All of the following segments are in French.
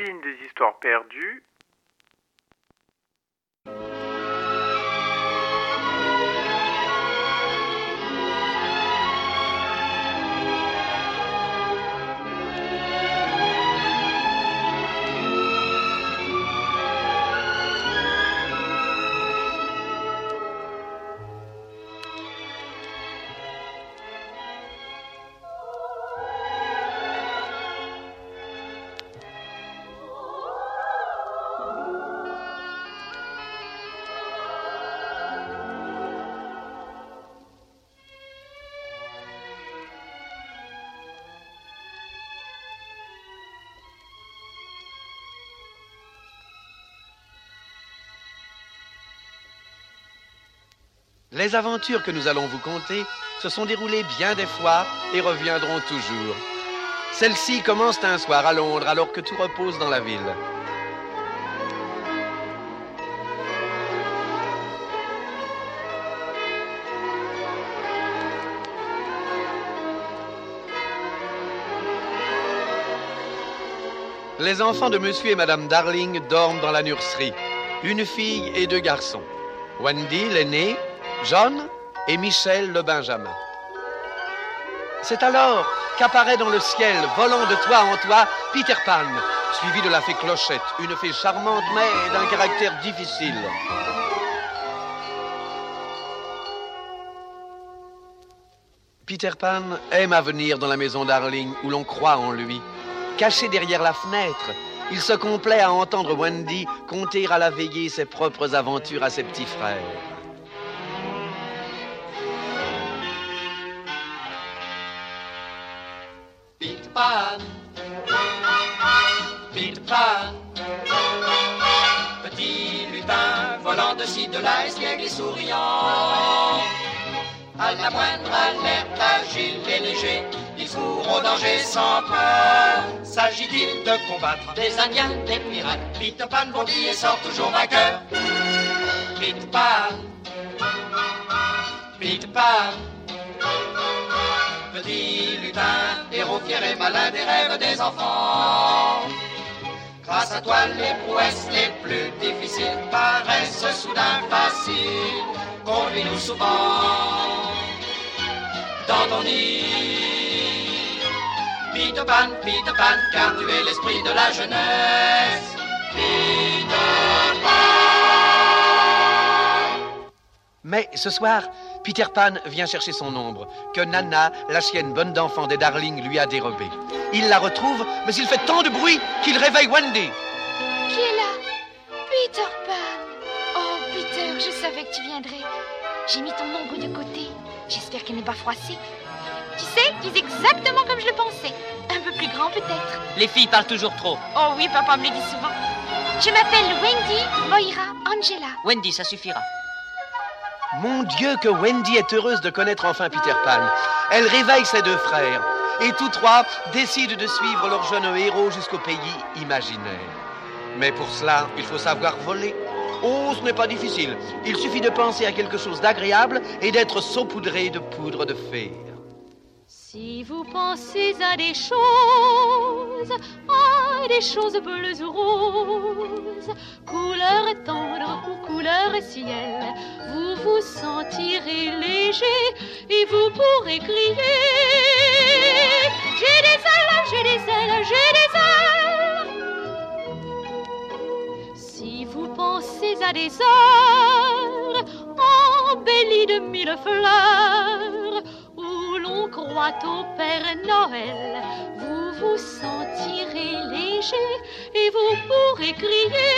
Des histoires perdues. Les aventures que nous allons vous conter se sont déroulées bien des fois et reviendront toujours. Celle-ci commence un soir à Londres alors que tout repose dans la ville. Les enfants de Monsieur et Madame Darling dorment dans la nurserie. Une fille et deux garçons. Wendy, l'aîné, John et Michel le Benjamin. C'est alors qu'apparaît dans le ciel, volant de toit en toit, Peter Pan, suivi de la fée Clochette, une fée charmante mais d'un caractère difficile. Peter Pan aime à venir dans la maison Darling où l'on croit en lui. Caché derrière la fenêtre, il se complaît à entendre Wendy conter à la veillée ses propres aventures à ses petits frères. De ci, de là, espiègle et souriant. À la moindre alerte, agile et léger, il court au danger sans peur. S'agit-il de combattre des Indiens, des pirates? Peter Pan bondit et sort toujours vainqueur. Peter Pan, Peter Pan, petit lutin, héros fier et malin des rêves des enfants. Grâce à toi, les prouesses les plus difficiles paraissent soudain faciles. Conduis-nous souvent dans ton nid. Peter Pan, Peter Pan, car tu es l'esprit de la jeunesse. Peter Pan. Mais ce soir, Peter Pan vient chercher son ombre, que Nana, la chienne bonne d'enfant des Darling, lui a dérobée. Il la retrouve, mais il fait tant de bruit qu'il réveille Wendy. Qui est là? Peter Pan Oh, Peter, je savais que tu viendrais. J'ai mis ton ombre de côté. J'espère qu'elle n'est pas froissée. Tu sais, tu es exactement comme je le pensais. Un peu plus grand, peut-être. Les filles parlent toujours trop. Oh oui, papa me le dit souvent. Je m'appelle Wendy Moira Angela. Wendy, ça suffira. Mon Dieu, que Wendy est heureuse de connaître enfin Peter Pan. Elle réveille ses deux frères, et tous trois décident de suivre leur jeune héros jusqu'au pays imaginaire. Mais pour cela, il faut savoir voler. Oh, ce n'est pas difficile. Il suffit de penser à quelque chose d'agréable et d'être saupoudré de poudre de fer. Si vous pensez à des choses, à des choses bleues ou roses, couleur tendre ou couleur ciel, vous vous sentirez léger et vous pourrez crier J'ai des ailes, j'ai des ailes, j'ai des ailes. Si vous pensez à des heures embellies de mille fleurs, où l'on croit au Père Noël, vous vous sentirez léger et vous pourrez crier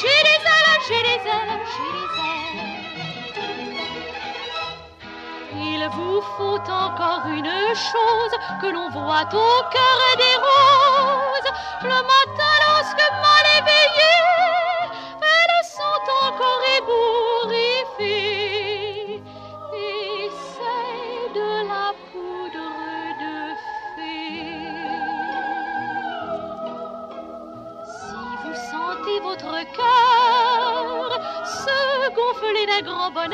J'ai des ailes, j'ai des ailes, j'ai des ailes. Vous faut encore une chose que l'on voit au cœur des roses. Le matin, lorsque mal éveillées, elles sont encore ébouriffées. Et c'est de la poudre de fée. Si vous sentez votre cœur se gonfler d'un grand bonheur,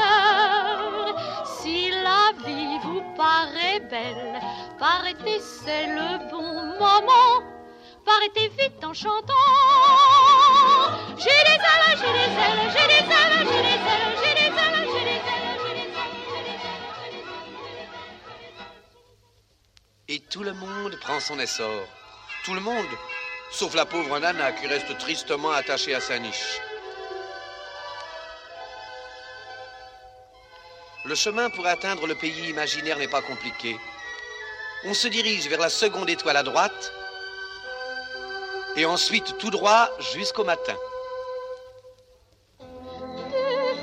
partez, c'est le bon moment. partez vite en chantant. J'ai des ailes, j'ai des ailes, j'ai des ailes, j'ai des ailes, j'ai des ailes, j'ai des ailes, j'ai des ailes, j'ai des ailes. Et tout le monde prend son essor. Tout le monde, sauf la pauvre Nana qui reste tristement attachée à sa niche. Le chemin pour atteindre le pays imaginaire n'est pas compliqué. On se dirige vers la seconde étoile à droite et ensuite tout droit jusqu'au matin. Du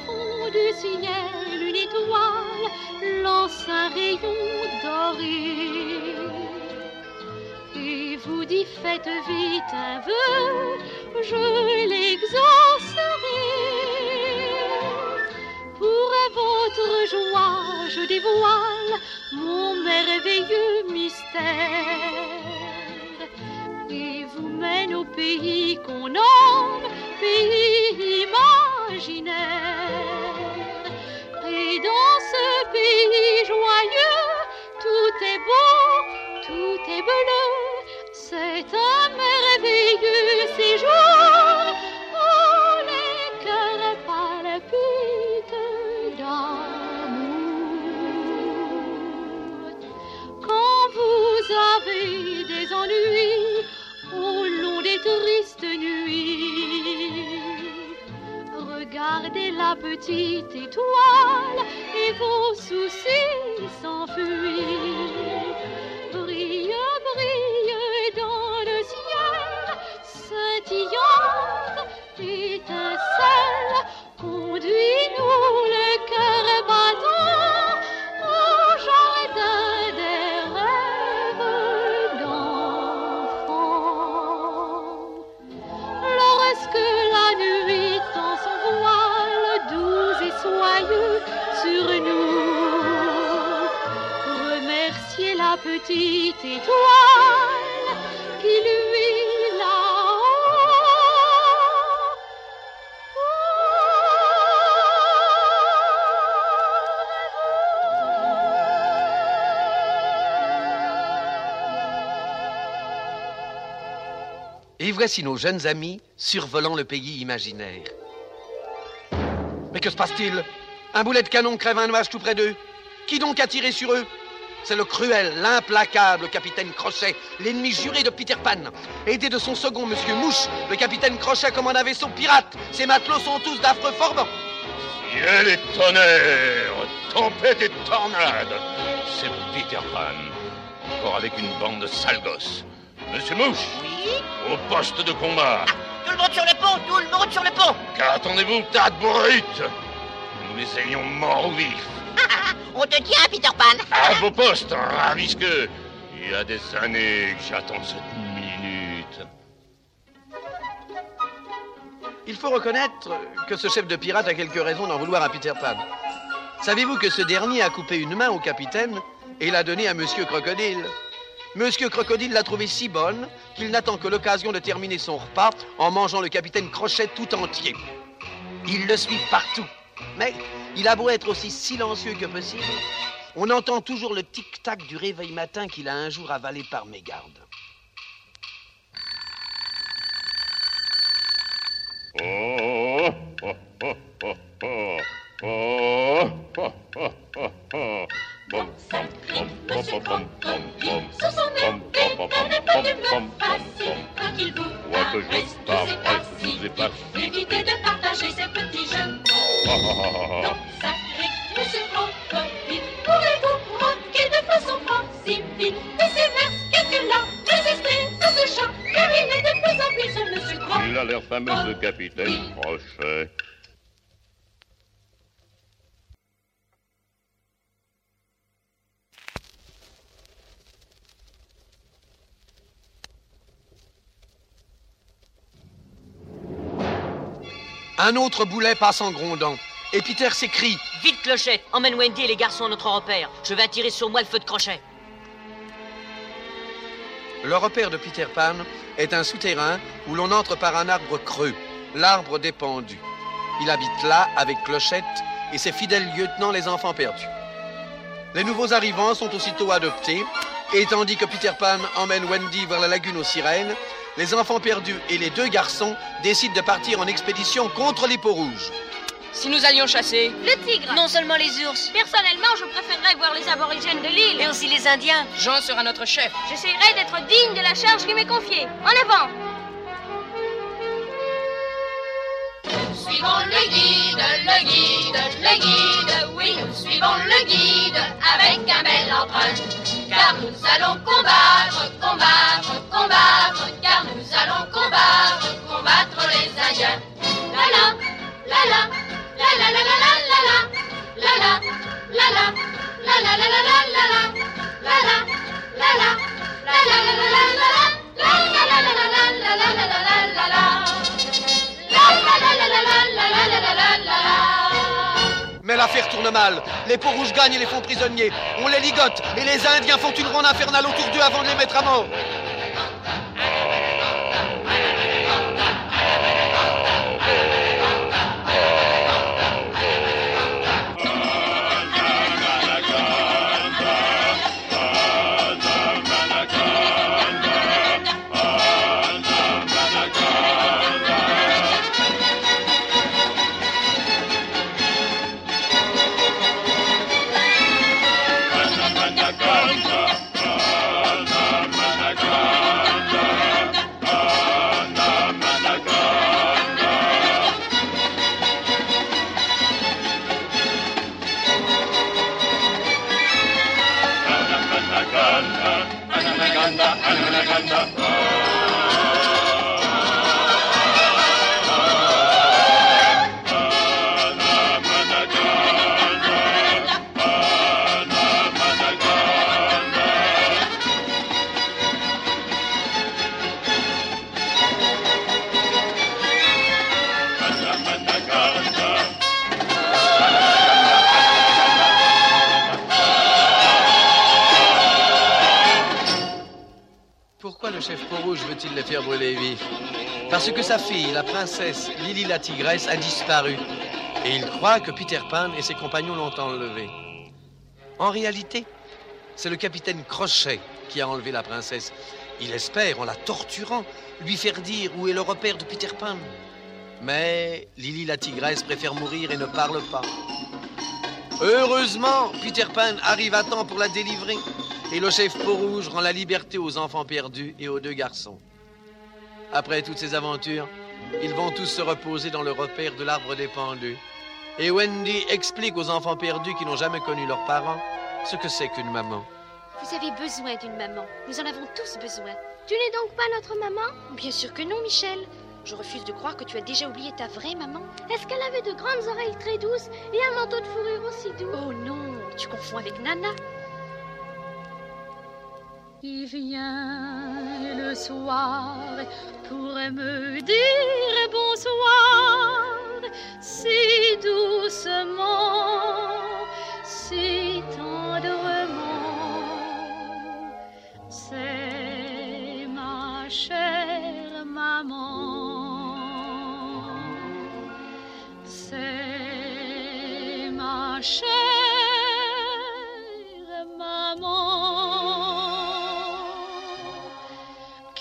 fond du ciel, une étoile lance un rayon doré. Et vous dit faites vite un vœu, je l'exaucerai. Joie, je dévoile mon merveilleux mystère et vous mène au pays qu'on nomme pays imaginaire. Et dans ce pays la petite étoile et vos soucis s'enfuient. Petite étoile qui lui là-haut Et voici nos jeunes amis survolant le pays imaginaire. Mais que se passe-t-il? Un boulet de canon crève un nuage tout près d'eux. Qui donc a tiré sur eux? C'est le cruel, l'implacable capitaine Crochet, l'ennemi juré de Peter Pan. Aidé de son second, Monsieur Mouche, le capitaine Crochet commande un vaisseau pirate. Ses matelots sont tous d'affreux forbans. Ciel et tonnerre, tempête et tornade. C'est Peter Pan. Encore avec une bande de sales gosses. Monsieur Mouche, Oui au poste de combat. Tout le monde sur le pont Tout le monde sur le pont Qu'attendez-vous, tas de brutes Nous les ayons morts ou vifs. On te tient, Peter Pan À vos postes, ravisqueux. Il y a des années que j'attends cette minute. Il faut reconnaître que ce chef de pirate a quelques raisons d'en vouloir à Peter Pan. Savez-vous que ce dernier a coupé une main au capitaine et l'a donnée à Monsieur Crocodile? Monsieur Crocodile l'a trouvée si bonne qu'il n'attend que l'occasion de terminer son repas en mangeant le capitaine Crochet tout entier. Il le suit partout, mais il a beau être aussi silencieux que possible, on entend toujours le tic-tac du réveil matin qu'il a un jour avalé par mégarde. Oh, oh, oh, oh, oh. Oh, oh, oh, oh, oh. Son épée, de me passer. Quoi qu'il vous paraisse, est facile. Évitez de partager ces petits jeux. Fameux, ce capitaine Crochet. Un autre boulet passe en grondant, et Peter s'écrie Vite, Clochette Emmène Wendy et les garçons à notre repère. Je vais attirer sur moi le feu de crochet. Le repère de Peter Pan est un souterrain où l'on entre par un arbre creux, l'arbre des pendus. Il habite là avec Clochette et ses fidèles lieutenants les enfants perdus. Les nouveaux arrivants sont aussitôt adoptés, et tandis que Peter Pan emmène Wendy vers la lagune aux sirènes, les enfants perdus et les deux garçons décident de partir en expédition contre les peaux rouges. Si nous allions chasser Le tigre Non seulement les ours, Personnellement, je préférerais voir les aborigènes de l'île. mais aussi les Indiens. Jean sera notre chef. J'essaierai d'être digne de la charge qui m'est confiée. En avant Suivons le guide, le guide, le guide, oui, nous suivons le guide avec un bel entrain. Car nous allons combattre, combattre, combattre, car nous allons combattre, combattre les Indiens. La la, la la, mais l'affaire tourne mal. Les peaux rouges gagnent et les font prisonniers. On les ligote et les Indiens font une ronde infernale autour d'eux avant de les mettre à mort. Le veut-il les faire brûler vifs Parce que sa fille, la princesse Lily la tigresse, a disparu. Et il croit que Peter Pan et ses compagnons l'ont enlevée. En réalité, c'est le capitaine Crochet qui a enlevé la princesse. Il espère, en la torturant, lui faire dire où est le repère de Peter Pan. Mais Lily la tigresse préfère mourir et ne parle pas. Heureusement, Peter Pan arrive à temps pour la délivrer. Et le chef Peau-Rouge rend la liberté aux enfants perdus et aux deux garçons. Après toutes ces aventures, ils vont tous se reposer dans le repère de l'arbre des pendus. Et Wendy explique aux enfants perdus qui n'ont jamais connu leurs parents ce que c'est qu'une maman. Vous avez besoin d'une maman. Nous en avons tous besoin. Tu n'es donc pas notre maman? Bien sûr que non, Michel. Je refuse de croire que tu as déjà oublié ta vraie maman. Est-ce qu'elle avait de grandes oreilles très douces et un manteau de fourrure aussi doux? Oh non, tu confonds avec Nana. Vient le soir pour me dire bonsoir. Si doucement, si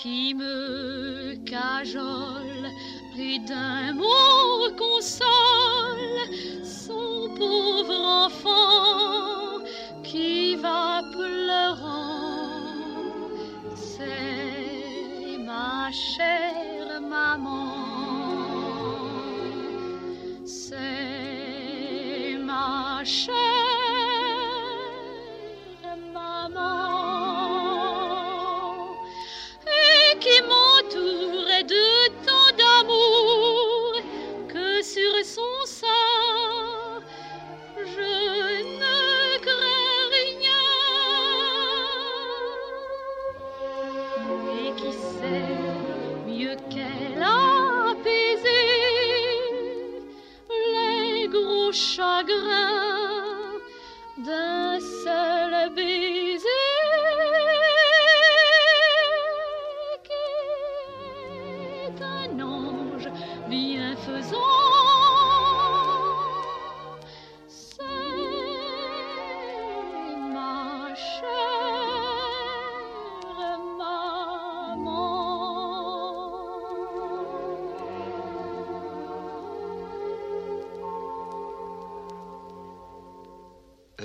qui me cajole, plus d'un mot console son pauvre enfant qui va pleurant. C'est ma chère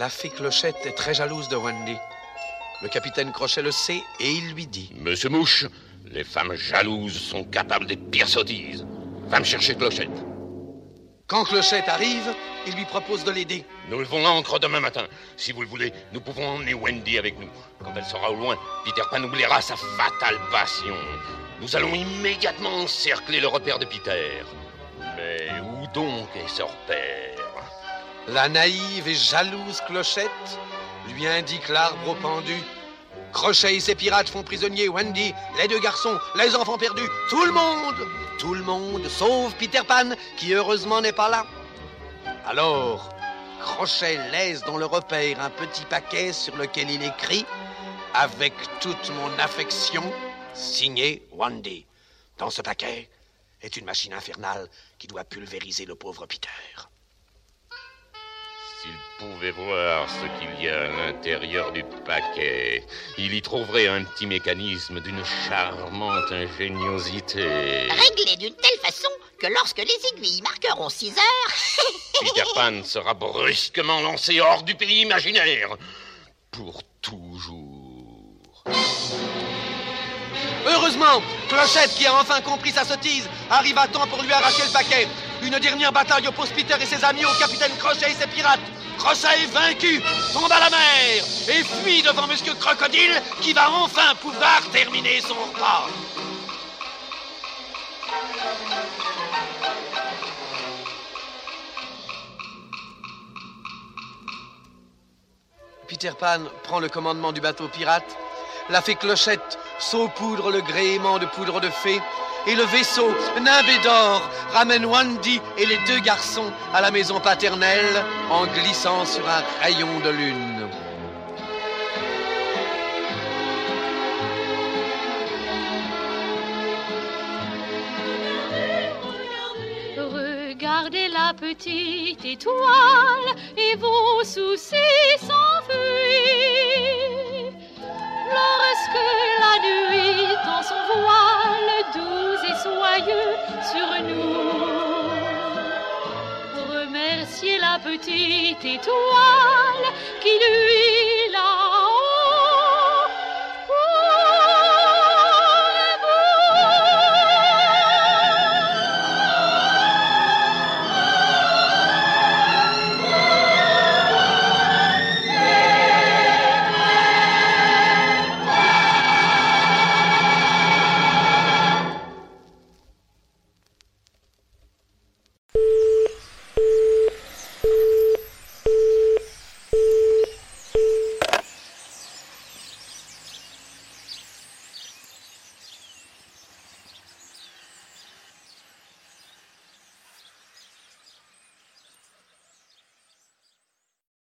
La fée Clochette est très jalouse de Wendy. Le capitaine Crochet le sait et il lui dit Monsieur Mouche, les femmes jalouses sont capables des pires sottises. Va me chercher Clochette. Quand Clochette arrive, il lui propose de l'aider. Nous levons l'ancre demain matin. Si vous le voulez, nous pouvons emmener Wendy avec nous. Quand elle sera au loin, Peter Pan oubliera sa fatale passion. Nous allons immédiatement encercler le repère de Peter. Mais où donc est ce repère? La naïve et jalouse Clochette lui indique l'arbre au pendu. Crochet et ses pirates font prisonnier Wendy, les deux garçons, les enfants perdus, tout le monde Tout le monde, sauf Peter Pan, qui heureusement n'est pas là. Alors, Crochet laisse dans le repère un petit paquet sur lequel il écrit Avec toute mon affection, signé Wendy. Dans ce paquet est une machine infernale qui doit pulvériser le pauvre Peter. S'il pouvait voir ce qu'il y a à l'intérieur du paquet, il y trouverait un petit mécanisme d'une charmante ingéniosité. Réglé d'une telle façon que lorsque les aiguilles marqueront 6 heures, Peter Pan sera brusquement lancé hors du pays imaginaire. Pour toujours. Heureusement, Clochette, qui a enfin compris sa sottise, arrive à temps pour lui arracher le paquet. Une dernière bataille oppose Peter et ses amis au capitaine Crochet et ses pirates. Crochet, vaincu, tombe à la mer et fuit devant Monsieur Crocodile, qui va enfin pouvoir terminer son repas. Peter Pan prend le commandement du bateau pirate. La fée Clochette saupoudre le gréement de poudre de fée. Et le vaisseau, nimbé d'or, ramène Wandy et les deux garçons à la maison paternelle en glissant sur un rayon de lune. Regardez la petite étoile et vos soucis s'enfuient. Lorsque la nuit tend son voile soyeux sur nous, remerciez la petite étoile qui lui l'a